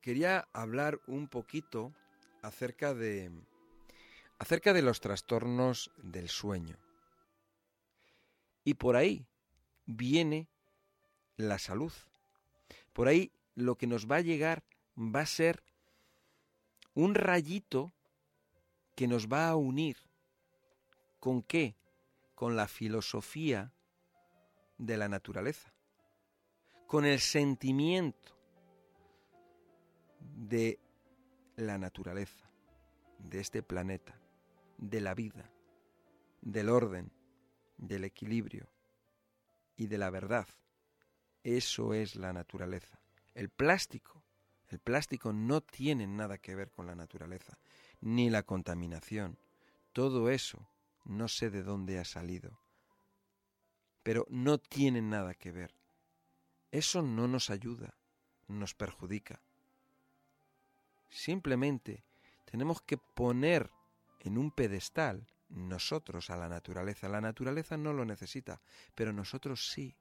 quería hablar un poquito acerca de acerca de los trastornos del sueño. Y por ahí viene la salud. Por ahí lo que nos va a llegar va a ser un rayito que nos va a unir. ¿Con qué? Con la filosofía de la naturaleza, con el sentimiento de la naturaleza, de este planeta, de la vida, del orden, del equilibrio y de la verdad. Eso es la naturaleza. El plástico, el plástico no tiene nada que ver con la naturaleza, ni la contaminación. Todo eso no sé de dónde ha salido, pero no tiene nada que ver. Eso no nos ayuda, nos perjudica. Simplemente tenemos que poner en un pedestal nosotros a la naturaleza. La naturaleza no lo necesita, pero nosotros sí.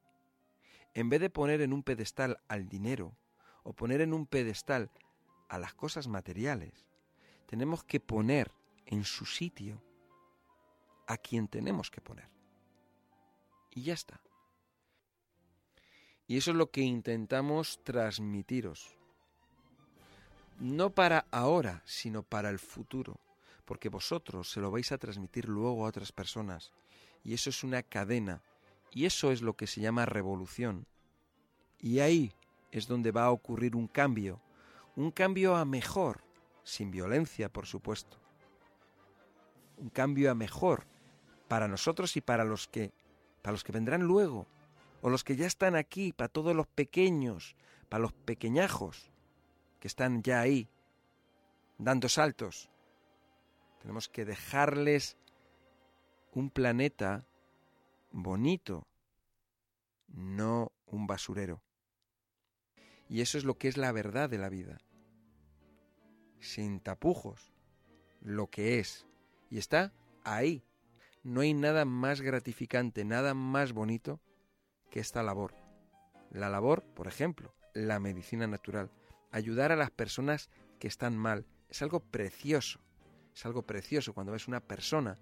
En vez de poner en un pedestal al dinero o poner en un pedestal a las cosas materiales, tenemos que poner en su sitio a quien tenemos que poner. Y ya está. Y eso es lo que intentamos transmitiros. No para ahora, sino para el futuro. Porque vosotros se lo vais a transmitir luego a otras personas. Y eso es una cadena. Y eso es lo que se llama revolución. Y ahí es donde va a ocurrir un cambio. Un cambio a mejor. Sin violencia, por supuesto. Un cambio a mejor para nosotros y para los que para los que vendrán luego, o los que ya están aquí, para todos los pequeños, para los pequeñajos que están ya ahí, dando saltos. Tenemos que dejarles un planeta bonito, no un basurero. Y eso es lo que es la verdad de la vida. Sin tapujos, lo que es. Y está ahí, no hay nada más gratificante, nada más bonito que esta labor. La labor, por ejemplo, la medicina natural. Ayudar a las personas que están mal. Es algo precioso. Es algo precioso cuando ves una persona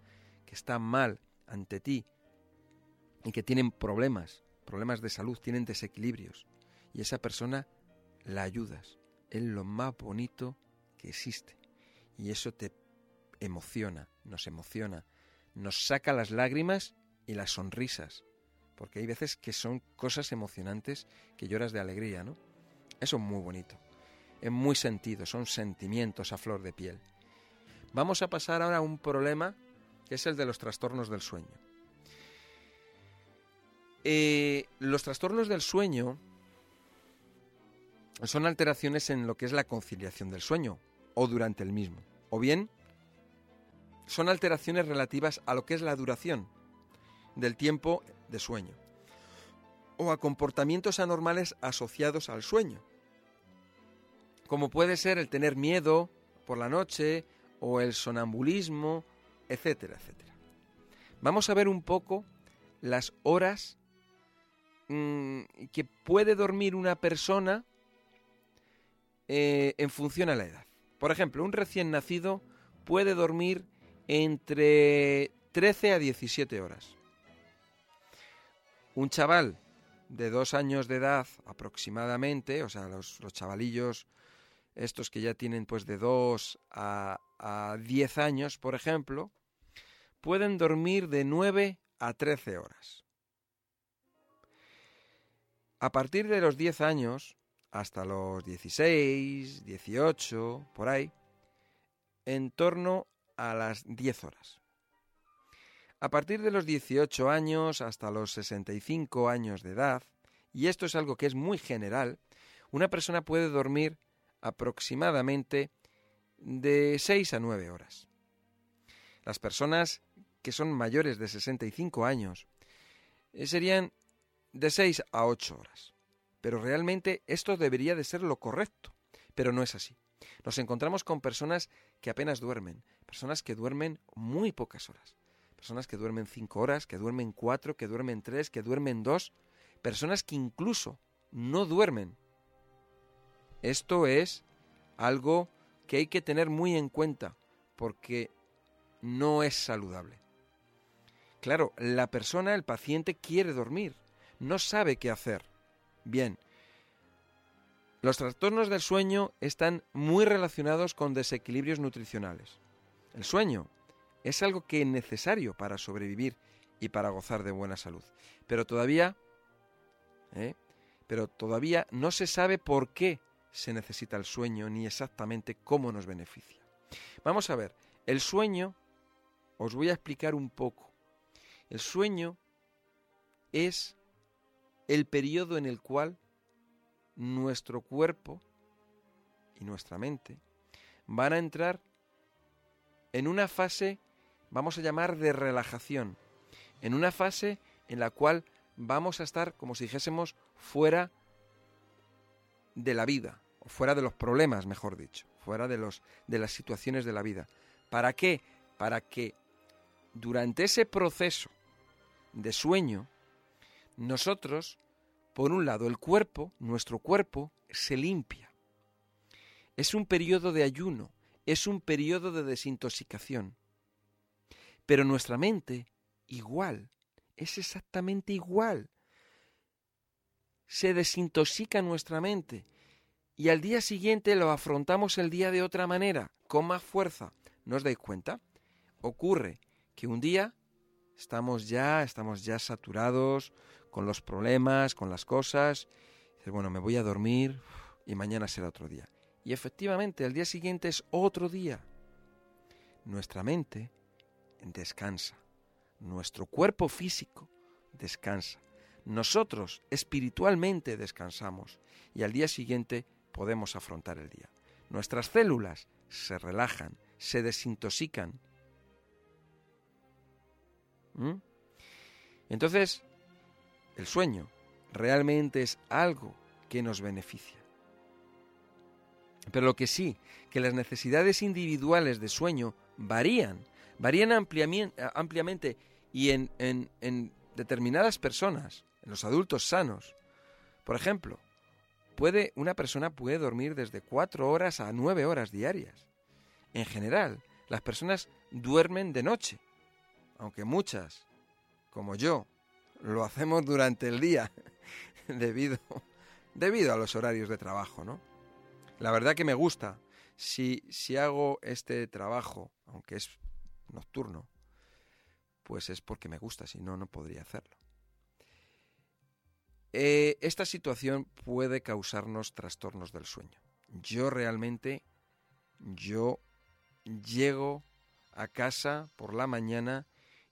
que está mal ante ti y que tienen problemas, problemas de salud, tienen desequilibrios. Y esa persona la ayudas. Es lo más bonito que existe. Y eso te emociona, nos emociona, nos saca las lágrimas y las sonrisas, porque hay veces que son cosas emocionantes que lloras de alegría, ¿no? Eso es muy bonito, es muy sentido, son sentimientos a flor de piel. Vamos a pasar ahora a un problema que es el de los trastornos del sueño. Eh, los trastornos del sueño son alteraciones en lo que es la conciliación del sueño o durante el mismo, o bien son alteraciones relativas a lo que es la duración del tiempo de sueño o a comportamientos anormales asociados al sueño, como puede ser el tener miedo por la noche o el sonambulismo, etcétera, etcétera. Vamos a ver un poco las horas mm, que puede dormir una persona eh, en función a la edad. Por ejemplo, un recién nacido puede dormir entre 13 a 17 horas. Un chaval de dos años de edad aproximadamente, o sea, los, chavalillos estos que ya tienen pues de 2 a, a 10 años, por ejemplo, pueden dormir de 9 a 13 horas. A partir de los 10 años, hasta los 16, 18, por ahí, en torno a las 10 horas. A partir de los 18 años hasta los 65 años de edad, y esto es algo que es muy general, una persona puede dormir aproximadamente de 6 a 9 horas. Las personas que son mayores de 65 años eh, serían de 6 a 8 horas. Pero realmente esto debería de ser lo correcto, pero no es así. Nos encontramos con personas que apenas duermen, personas que duermen muy pocas horas, personas que duermen cinco horas, que duermen cuatro, que duermen tres, que duermen dos, personas que incluso no duermen. Esto es algo que hay que tener muy en cuenta porque no es saludable. Claro, la persona, el paciente, quiere dormir, no sabe qué hacer. Bien, los trastornos del sueño están muy relacionados con desequilibrios nutricionales. El sueño es algo que es necesario para sobrevivir y para gozar de buena salud. Pero todavía, ¿eh? pero todavía no se sabe por qué se necesita el sueño ni exactamente cómo nos beneficia. Vamos a ver, el sueño, os voy a explicar un poco. El sueño es el periodo en el cual nuestro cuerpo y nuestra mente van a entrar en una fase, vamos a llamar, de relajación, en una fase en la cual vamos a estar, como si dijésemos, fuera de la vida, fuera de los problemas, mejor dicho, fuera de, los, de las situaciones de la vida. ¿Para qué? Para que durante ese proceso de sueño, nosotros, por un lado, el cuerpo, nuestro cuerpo, se limpia. Es un periodo de ayuno, es un periodo de desintoxicación. Pero nuestra mente, igual, es exactamente igual. Se desintoxica nuestra mente y al día siguiente lo afrontamos el día de otra manera, con más fuerza. ¿No os dais cuenta? Ocurre que un día estamos ya, estamos ya saturados con los problemas, con las cosas. Dices, bueno, me voy a dormir y mañana será otro día. Y efectivamente, el día siguiente es otro día. Nuestra mente descansa. Nuestro cuerpo físico descansa. Nosotros espiritualmente descansamos y al día siguiente podemos afrontar el día. Nuestras células se relajan, se desintoxican. ¿Mm? Entonces, el sueño realmente es algo que nos beneficia. Pero lo que sí, que las necesidades individuales de sueño varían varían ampliamente y en, en, determinadas personas, en los adultos sanos. Por ejemplo, puede, una persona puede dormir desde cuatro horas a nueve horas diarias. En general, las personas duermen de noche, aunque muchas, como yo, lo hacemos durante el día debido, debido a los horarios de trabajo, ¿no? La verdad que me gusta. Si, si hago este trabajo, aunque es nocturno, pues es porque me gusta, si no, no podría hacerlo. Eh, esta situación puede causarnos trastornos del sueño. Yo realmente, yo llego a casa por la mañana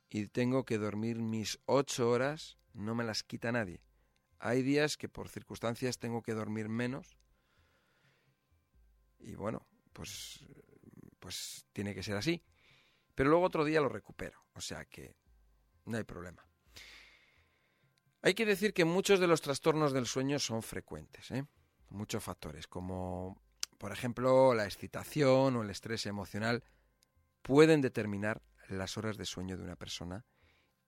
y tengo que dormir mis ocho horas, no me las quita nadie. Hay días que por circunstancias tengo que dormir menos y bueno, pues, pues tiene que ser así. Pero luego otro día lo recupero, o sea que no hay problema. Hay que decir que muchos de los trastornos del sueño son frecuentes, ¿eh? muchos factores, como por ejemplo la excitación o el estrés emocional, pueden determinar las horas de sueño de una persona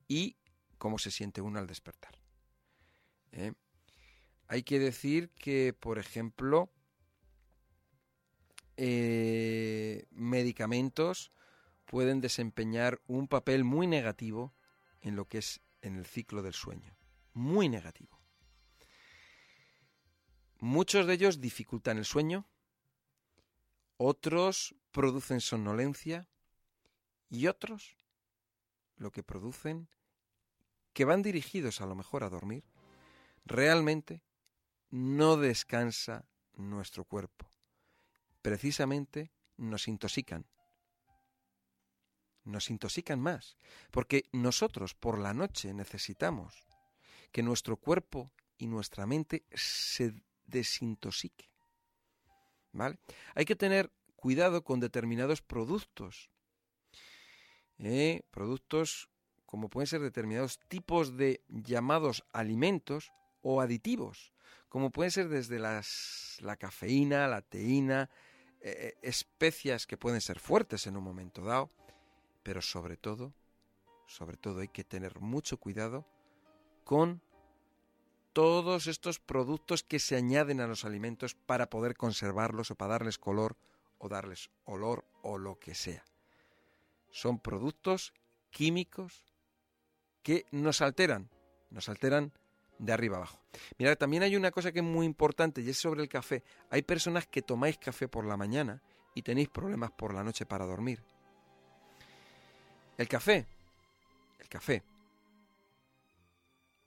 y cómo se siente uno al despertar. ¿eh? Hay que decir que, por ejemplo, eh, medicamentos pueden desempeñar un papel muy negativo en lo que es en el ciclo del sueño. Muy negativo. Muchos de ellos dificultan el sueño, otros producen somnolencia y otros lo que producen, que van dirigidos a lo mejor a dormir, realmente no descansa nuestro cuerpo. Precisamente nos intoxican nos intoxican más, porque nosotros por la noche necesitamos que nuestro cuerpo y nuestra mente se desintoxique. ¿Vale? Hay que tener cuidado con determinados productos. ¿eh? productos como pueden ser determinados tipos de llamados alimentos o aditivos, como pueden ser desde las, la cafeína, la teína, eh, eh, especias que pueden ser fuertes en un momento dado, pero sobre todo, sobre todo hay que tener mucho cuidado con todos estos productos que se añaden a los alimentos para poder conservarlos o para darles color o darles olor o lo que sea. Son productos químicos que nos alteran, nos alteran de arriba abajo. Mira, también hay una cosa que es muy importante y es sobre el café. Hay personas que tomáis café por la mañana y tenéis problemas por la noche para dormir. El café, el café,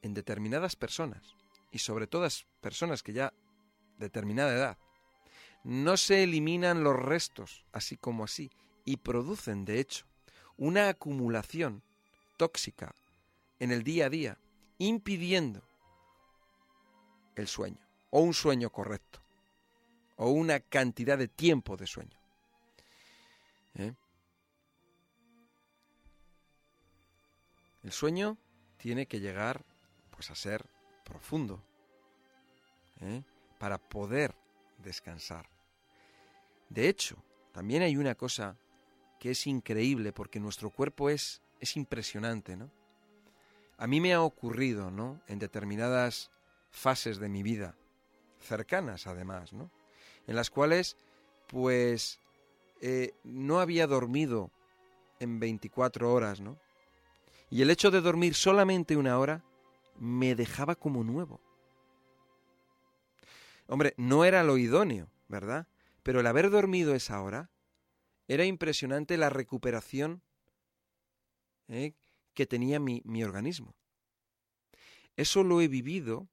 en determinadas personas, y sobre todo personas que ya determinada edad, no se eliminan los restos así como así y producen, de hecho, una acumulación tóxica en el día a día, impidiendo el sueño, o un sueño correcto, o una cantidad de tiempo de sueño. ¿Eh? El sueño tiene que llegar pues a ser profundo ¿eh? para poder descansar. De hecho, también hay una cosa que es increíble porque nuestro cuerpo es, es impresionante, ¿no? A mí me ha ocurrido, ¿no? En determinadas fases de mi vida, cercanas además, ¿no? En las cuales, pues, eh, no había dormido en 24 horas, ¿no? Y el hecho de dormir solamente una hora me dejaba como nuevo. Hombre, no era lo idóneo, ¿verdad? Pero el haber dormido esa hora era impresionante la recuperación ¿eh? que tenía mi, mi organismo. Eso lo he vivido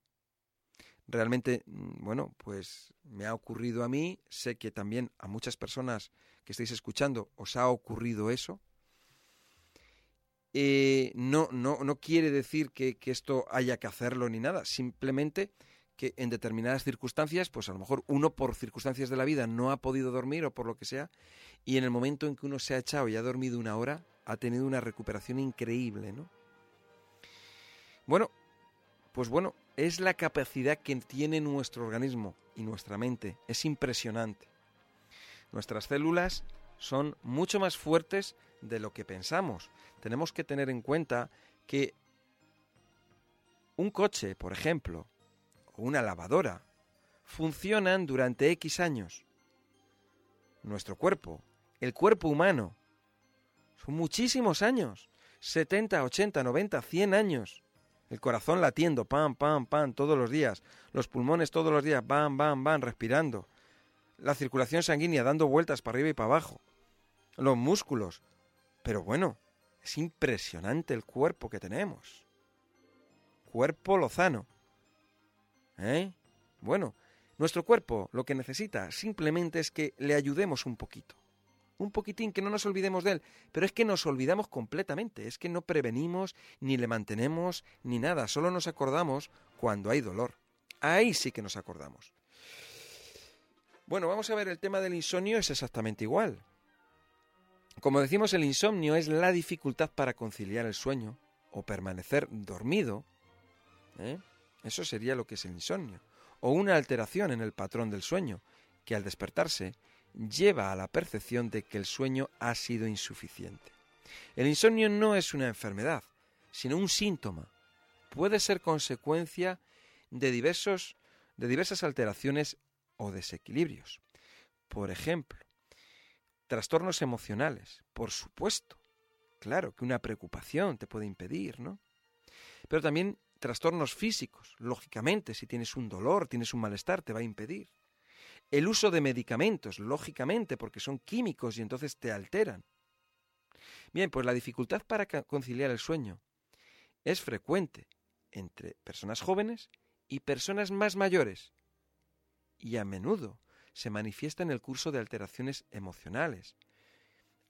realmente, mm, bueno, pues me ha ocurrido a mí, sé que también a muchas personas que estáis escuchando os ha ocurrido eso. Eh, no, no, no quiere decir que, que, esto haya que hacerlo ni nada, simplemente que en determinadas circunstancias, pues a lo mejor uno por circunstancias de la vida no ha podido dormir o por lo que sea, y en el momento en que uno se ha echado y ha dormido una hora, ha tenido una recuperación increíble, ¿no? Bueno, pues bueno, es la capacidad que tiene nuestro organismo y nuestra mente. Es impresionante. Nuestras células son mucho más fuertes de lo que pensamos. Tenemos que tener en cuenta que un coche, por ejemplo, o una lavadora, funcionan durante X años. Nuestro cuerpo, el cuerpo humano, son muchísimos años. 70, 80, 90, 100 años. El corazón latiendo, pam, pam, pam, todos los días. Los pulmones todos los días, bam, bam, bam, respirando. La circulación sanguínea dando vueltas para arriba y para abajo. Los músculos. Pero bueno, es impresionante el cuerpo que tenemos. Cuerpo lozano. ¿Eh? Bueno, nuestro cuerpo lo que necesita simplemente es que le ayudemos un poquito un poquitín, que no nos olvidemos de él, pero es que nos olvidamos completamente, es que no prevenimos, ni le mantenemos, ni nada, solo nos acordamos cuando hay dolor. Ahí sí que nos acordamos. Bueno, vamos a ver, el tema del insomnio es exactamente igual. Como decimos, el insomnio es la dificultad para conciliar el sueño o permanecer dormido. ¿eh? Eso sería lo que es el insomnio. O una alteración en el patrón del sueño, que al despertarse lleva a la percepción de que el sueño ha sido insuficiente. El insomnio no es una enfermedad, sino un síntoma. Puede ser consecuencia de, diversos, de diversas alteraciones o desequilibrios. Por ejemplo, trastornos emocionales, por supuesto. Claro que una preocupación te puede impedir, ¿no? Pero también trastornos físicos, lógicamente, si tienes un dolor, tienes un malestar, te va a impedir. El uso de medicamentos, lógicamente, porque son químicos y entonces te alteran. Bien, pues la dificultad para conciliar el sueño es frecuente entre personas jóvenes y personas más mayores y a menudo se manifiesta en el curso de alteraciones emocionales.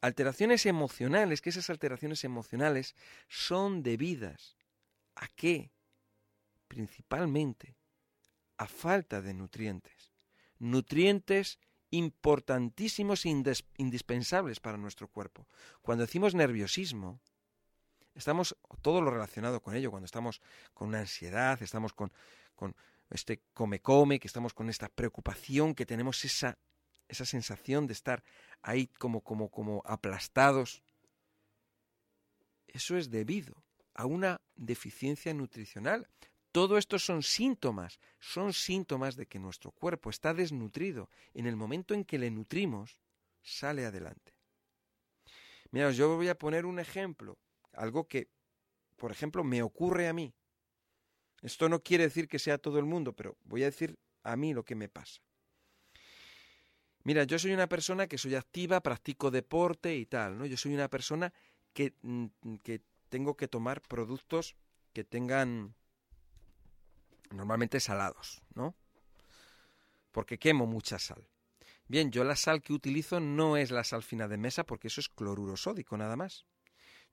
Alteraciones emocionales, que esas alteraciones emocionales son debidas a qué? Principalmente a falta de nutrientes nutrientes importantísimos e indispensables para nuestro cuerpo. Cuando decimos nerviosismo, estamos todo lo relacionado con ello, cuando estamos con una ansiedad, estamos con, con este come-come, que estamos con esta preocupación, que tenemos esa, esa sensación de estar ahí como, como, como aplastados. Eso es debido a una deficiencia nutricional, Todo esto son síntomas, son síntomas de que nuestro cuerpo está desnutrido. En el momento en que le nutrimos, sale adelante. Mira, yo voy a poner un ejemplo, algo que, por ejemplo, me ocurre a mí. Esto no quiere decir que sea todo el mundo, pero voy a decir a mí lo que me pasa. Mira, yo soy una persona que soy activa, practico deporte y tal, ¿no? Yo soy una persona que, mm, que tengo que tomar productos que tengan normalmente salados, ¿no? Porque quemo mucha sal. Bien, yo la sal que utilizo no es la sal fina de mesa porque eso es cloruro sódico nada más.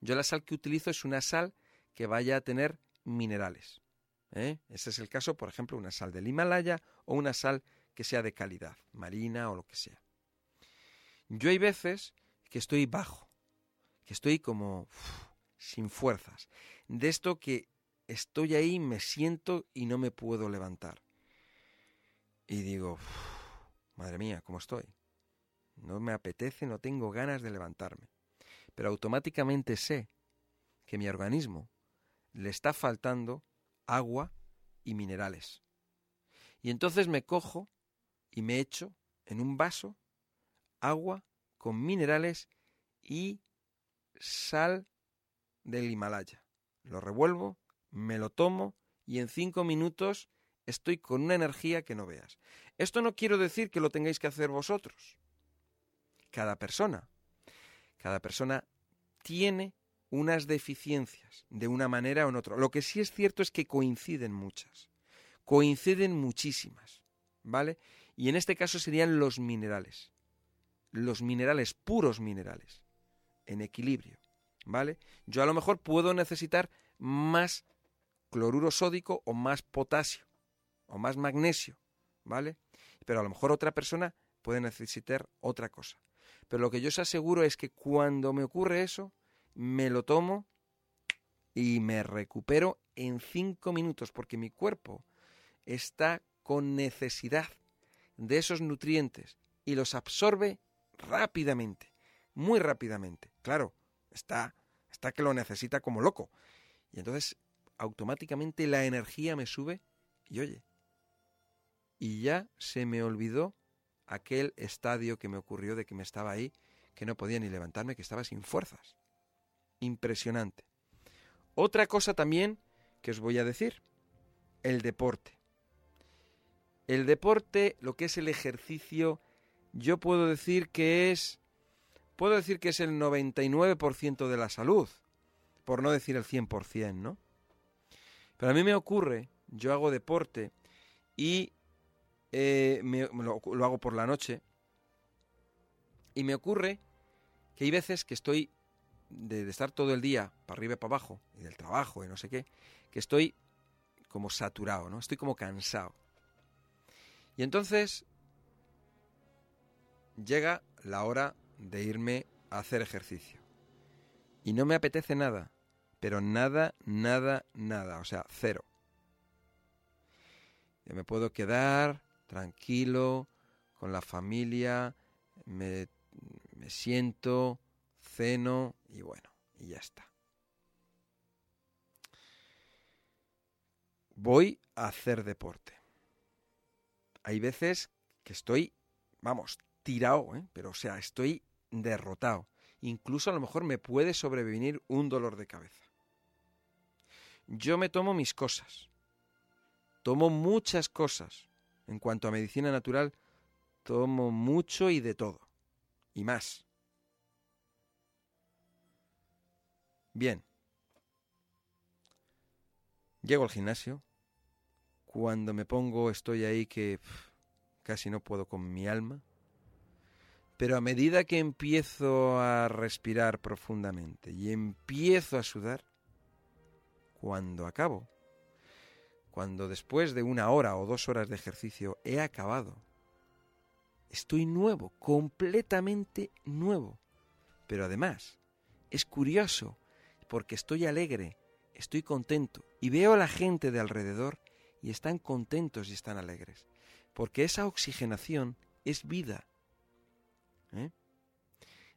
Yo la sal que utilizo es una sal que vaya a tener minerales. ¿Eh? Ese es el caso, por ejemplo, una sal del Himalaya o una sal que sea de calidad, marina o lo que sea. Yo hay veces que estoy bajo, que estoy como sin fuerzas. De esto que estoy ahí, me siento y no me puedo levantar. Y digo, Madre mía, ¿cómo estoy? No me apetece, no tengo ganas de levantarme. Pero automáticamente sé que mi organismo le está faltando agua y minerales. Y entonces me cojo y me echo en un vaso agua con minerales y sal del Himalaya. Lo revuelvo, me lo tomo y en cinco minutos estoy con una energía que no veas. Esto no quiero decir que lo tengáis que hacer vosotros. Cada persona, cada persona tiene unas deficiencias de una manera o en otra. Lo que sí es cierto es que coinciden muchas, coinciden muchísimas, ¿vale? Y en este caso serían los minerales, los minerales, puros minerales, en equilibrio, ¿vale? Yo a lo mejor puedo necesitar más cloruro sódico o más potasio o más magnesio, ¿vale? Pero a lo mejor otra persona puede necesitar otra cosa. Pero lo que yo os aseguro es que cuando me ocurre eso, me lo tomo y me recupero en cinco minutos, porque mi cuerpo está con necesidad de esos nutrientes y los absorbe rápidamente, muy rápidamente. Claro, está, está que lo necesita como loco. Y entonces automáticamente la energía me sube y oye, y ya se me olvidó aquel estadio que me ocurrió de que me estaba ahí, que no podía ni levantarme, que estaba sin fuerzas. Impresionante. Otra cosa también que os voy a decir, el deporte. El deporte, lo que es el ejercicio, yo puedo decir que es puedo decir que es el 99% de la salud, por no decir el 100%, ¿no? Pero a mí me ocurre, yo hago deporte y eh, lo, hago por la noche. Y me ocurre que hay veces que estoy, de, estar todo el día para arriba y para abajo, y del trabajo y no sé qué, que estoy como saturado, ¿no? Estoy como cansado. Y entonces llega la hora de irme a hacer ejercicio. Y no me apetece nada, pero nada, nada, nada, o sea, cero. Ya me puedo quedar tranquilo, con la familia, me, me siento, ceno y bueno, y ya está. Voy a hacer deporte. Hay veces que estoy, vamos, tirado, ¿eh? pero o sea, estoy derrotado. Incluso a lo mejor me puede sobrevenir un dolor de cabeza. Yo me tomo mis cosas. Tomo muchas cosas. En cuanto a medicina natural, tomo mucho y de todo. Y más. Bien. Llego al gimnasio. Cuando me pongo estoy ahí que casi no puedo con mi alma. Pero a medida que empiezo a respirar profundamente y empiezo a sudar, cuando acabo, cuando después de una hora o dos horas de ejercicio he acabado, estoy nuevo, completamente nuevo. Pero además, es curioso, porque estoy alegre, estoy contento y veo a la gente de alrededor y están contentos y están alegres. Porque esa oxigenación es vida. ¿eh?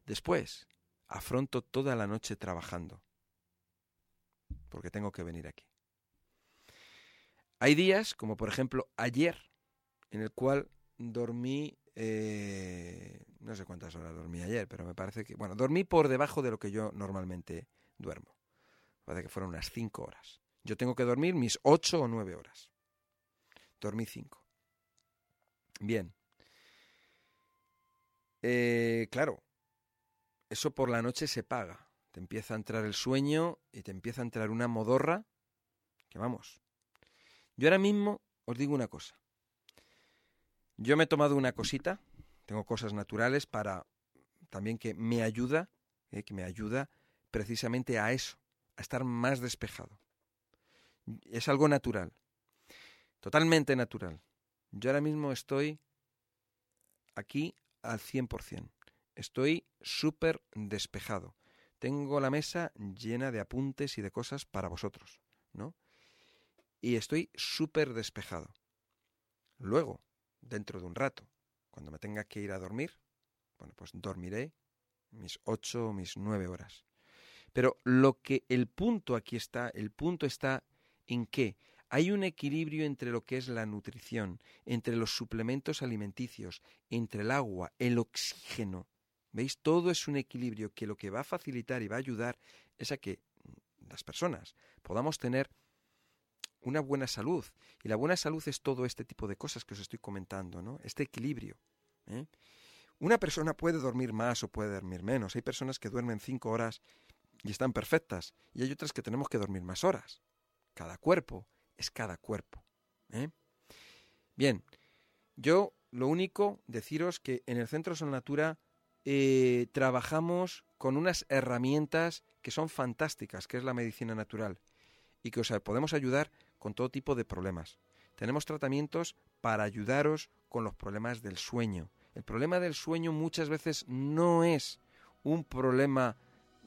Después, afronto toda la noche trabajando, porque tengo que venir aquí. Hay días, como por ejemplo ayer, en el cual dormí, eh, no sé cuántas horas dormí ayer, pero me parece que, bueno, dormí por debajo de lo que yo normalmente duermo. Parece que fueron unas cinco horas. Yo tengo que dormir mis ocho o nueve horas. Dormí cinco. Bien. Eh, claro, eso por la noche se paga. Te empieza a entrar el sueño y te empieza a entrar una modorra que vamos. Yo ahora mismo os digo una cosa. Yo me he tomado una cosita, tengo cosas naturales para también que me ayuda, eh, que me ayuda precisamente a eso, a estar más despejado. Es algo natural, totalmente natural. Yo ahora mismo estoy aquí al 100%. Estoy súper despejado. Tengo la mesa llena de apuntes y de cosas para vosotros, ¿no? Y estoy súper despejado. Luego, dentro de un rato, cuando me tenga que ir a dormir, bueno, pues dormiré mis ocho o mis nueve horas. Pero lo que el punto aquí está, el punto está en que hay un equilibrio entre lo que es la nutrición, entre los suplementos alimenticios, entre el agua, el oxígeno. ¿Veis? Todo es un equilibrio que lo que va a facilitar y va a ayudar es a que las personas podamos tener una buena salud. Y la buena salud es todo este tipo de cosas que os estoy comentando, ¿no? Este equilibrio. ¿eh? Una persona puede dormir más o puede dormir menos. Hay personas que duermen cinco horas y están perfectas. Y hay otras que tenemos que dormir más horas. Cada cuerpo es cada cuerpo. ¿eh? Bien, yo lo único deciros que en el Centro Son Natura eh, trabajamos con unas herramientas que son fantásticas, que es la medicina natural, y que os podemos ayudar con todo tipo de problemas. Tenemos tratamientos para ayudaros con los problemas del sueño. El problema del sueño muchas veces no es un problema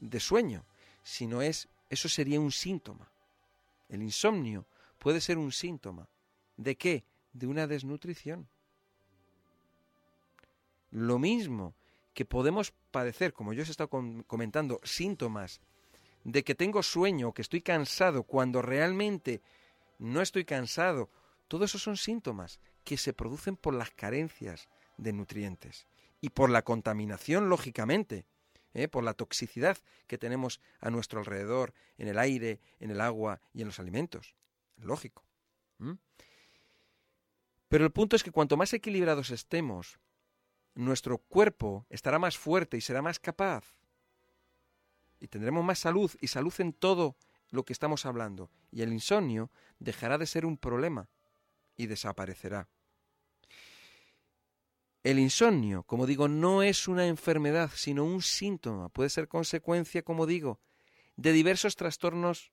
de sueño, sino es, eso sería un síntoma. El insomnio puede ser un síntoma. ¿De qué? De una desnutrición. Lo mismo que podemos padecer, como yo os he estado comentando, síntomas de que tengo sueño, que estoy cansado, cuando realmente no estoy cansado. Todo eso son síntomas que se producen por las carencias de nutrientes y por la contaminación, lógicamente, ¿eh? por la toxicidad que tenemos a nuestro alrededor, en el aire, en el agua y en los alimentos. Lógico. Pero el punto es que cuanto más equilibrados estemos, nuestro cuerpo estará más fuerte y será más capaz. Y tendremos más salud y salud en todo lo que estamos hablando. Y el insomnio dejará de ser un problema y desaparecerá. El insomnio, como digo, no es una enfermedad, sino un síntoma. Puede ser consecuencia, como digo, de diversos trastornos,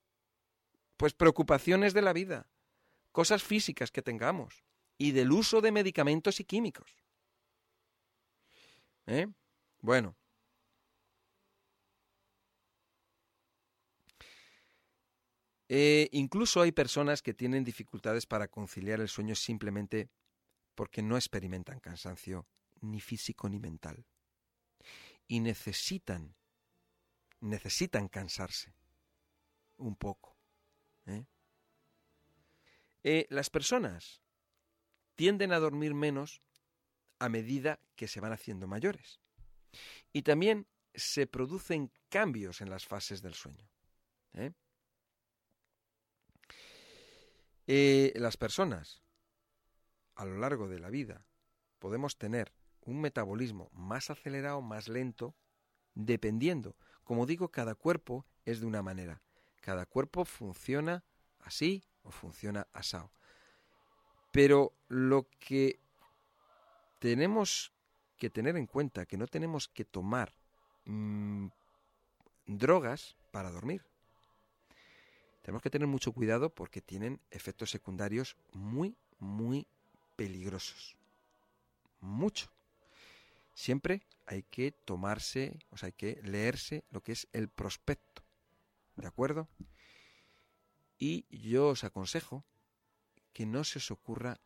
pues preocupaciones de la vida, cosas físicas que tengamos y del uso de medicamentos y químicos. ¿Eh? Bueno. Eh, incluso hay personas que tienen dificultades para conciliar el sueño simplemente porque no experimentan cansancio ni físico ni mental. Y necesitan, necesitan cansarse un poco. ¿eh? las personas tienden a dormir menos a medida que se van haciendo mayores. Y también se producen cambios en las fases del sueño. ¿eh? Eh, las personas, a lo largo de la vida, podemos tener un metabolismo más acelerado, más lento, dependiendo. Como digo, cada cuerpo es de una manera. Cada cuerpo funciona así o funciona asado. Pero lo que tenemos que tener en cuenta que no tenemos que tomar mm, drogas para dormir. Tenemos que tener mucho cuidado porque tienen efectos secundarios muy, muy peligrosos. Mucho. Siempre hay que tomarse, o sea, hay que leerse lo que es el prospecto. ¿De acuerdo? Y yo os aconsejo que no se os ocurra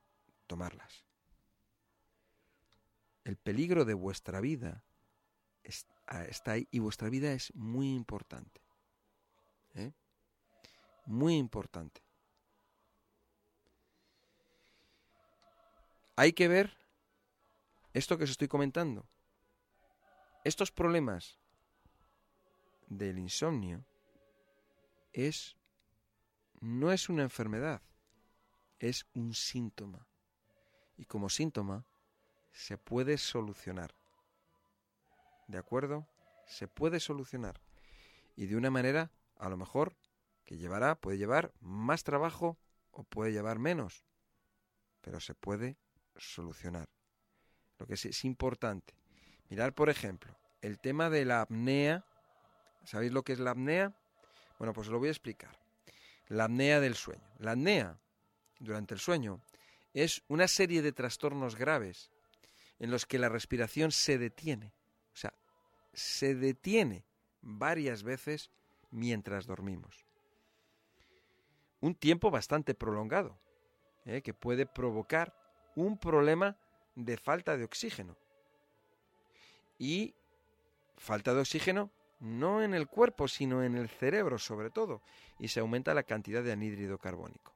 tomarlas el peligro de vuestra vida ah, está ahí y vuestra vida es muy importante. ¿eh? Muy importante. Hay que ver esto que os estoy comentando. Estos problemas del insomnio es no es una enfermedad, es un síntoma. Y como síntoma se puede solucionar. ¿De acuerdo? Se puede solucionar. Y de una manera, a lo mejor, que llevará, puede llevar más trabajo o puede llevar menos. Pero se puede solucionar. Lo que es, importante. Mirar, por ejemplo, el tema de la apnea. ¿Sabéis lo que es la apnea? Bueno, pues lo voy a explicar. La apnea del sueño. La apnea, durante el sueño, es una serie de trastornos graves en los que la respiración se detiene. O sea, se detiene varias veces mientras dormimos. Un tiempo bastante prolongado, ¿eh? que puede provocar un problema de falta de oxígeno. Y falta de oxígeno no en el cuerpo, sino en el cerebro sobre todo, y se aumenta la cantidad de anhídrido carbónico.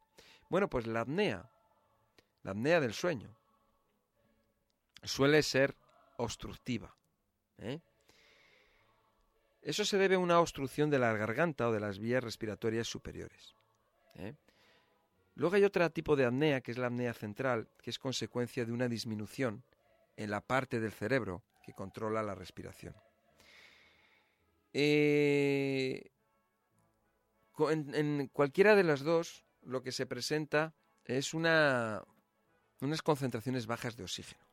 Bueno, pues la apnea, la apnea del sueño, suele ser obstructiva. ¿eh? Eso se debe a una obstrucción de la garganta o de las vías respiratorias superiores. ¿eh? Luego hay otro tipo de apnea, que es la apnea central, que es consecuencia de una disminución en la parte del cerebro que controla la respiración. Eh, en, cualquiera de las dos, lo que se presenta es una, unas concentraciones bajas de oxígeno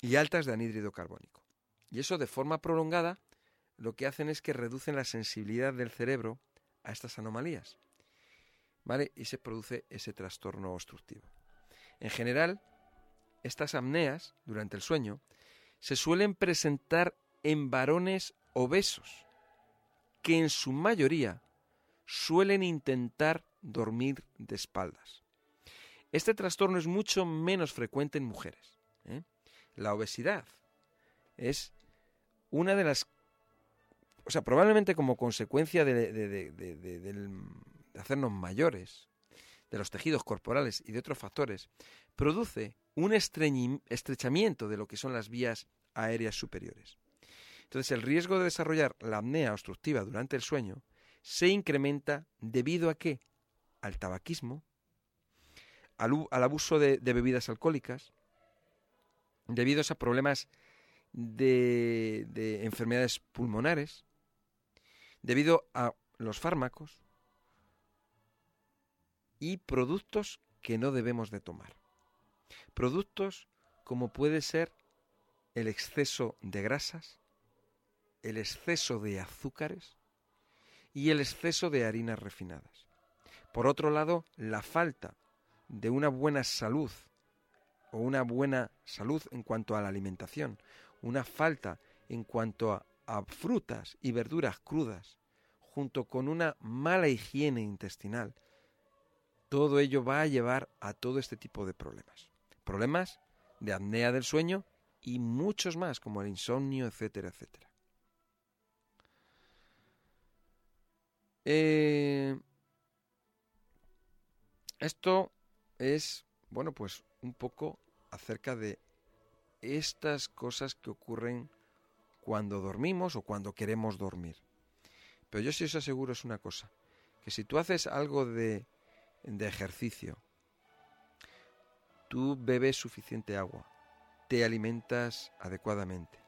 y altas de anhídrido carbónico. Y eso de forma prolongada lo que hacen es que reducen la sensibilidad del cerebro a estas anomalías. ¿Vale? Y se produce ese trastorno obstructivo. En general, estas apneas durante el sueño se suelen presentar en varones obesos, que en su mayoría suelen intentar dormir de espaldas. Este trastorno es mucho menos frecuente en mujeres. ¿eh? La obesidad es una de las... O sea, probablemente como consecuencia de, del de hacernos mayores, de los tejidos corporales y de otros factores, produce un estrechamiento de lo que son las vías aéreas superiores. Entonces el riesgo de desarrollar la apnea obstructiva durante el sueño se incrementa debido a qué? Al tabaquismo, al, abuso de, bebidas alcohólicas, debido a problemas de enfermedades pulmonares, debido a los fármacos, y productos que no debemos de tomar. Productos como puede ser el exceso de grasas, el exceso de azúcares y el exceso de harinas refinadas. Por otro lado, la falta de una buena salud o una buena salud en cuanto a la alimentación, una falta en cuanto a, a frutas y verduras crudas, junto con una mala higiene intestinal, todo ello va a llevar a todo este tipo de problemas. Problemas de apnea del sueño y muchos más, como el insomnio, etcétera, etcétera. Eh, esto es, bueno, pues un poco acerca de estas cosas que ocurren cuando dormimos o cuando queremos dormir. Pero yo sí os aseguro es una cosa, que si tú haces algo de de ejercicio. Tú bebes suficiente agua, te alimentas adecuadamente.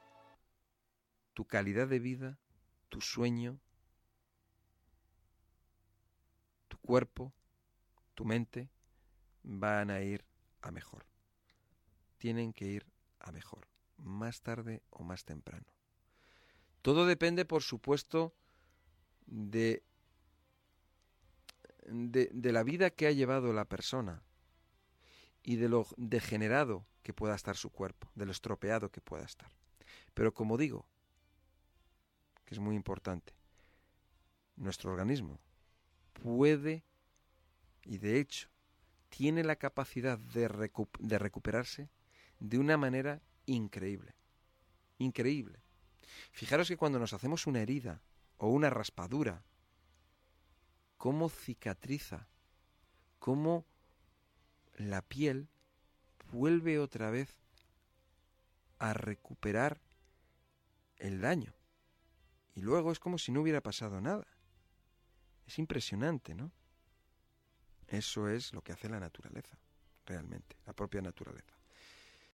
Tu calidad de vida, tu sueño, tu cuerpo, tu mente van a ir a mejor. Tienen que ir a mejor, más tarde o más temprano. Todo depende, por supuesto, de de, la vida que ha llevado la persona y de lo degenerado que pueda estar su cuerpo, de lo estropeado que pueda estar. Pero como digo, que es muy importante, nuestro organismo puede y de hecho tiene la capacidad de, de recuperarse de una manera increíble. Increíble. Fijaros que cuando nos hacemos una herida o una raspadura cómo cicatriza, cómo la piel vuelve otra vez a recuperar el daño. Y luego es como si no hubiera pasado nada. Es impresionante, ¿no? Eso es lo que hace la naturaleza, realmente, la propia naturaleza.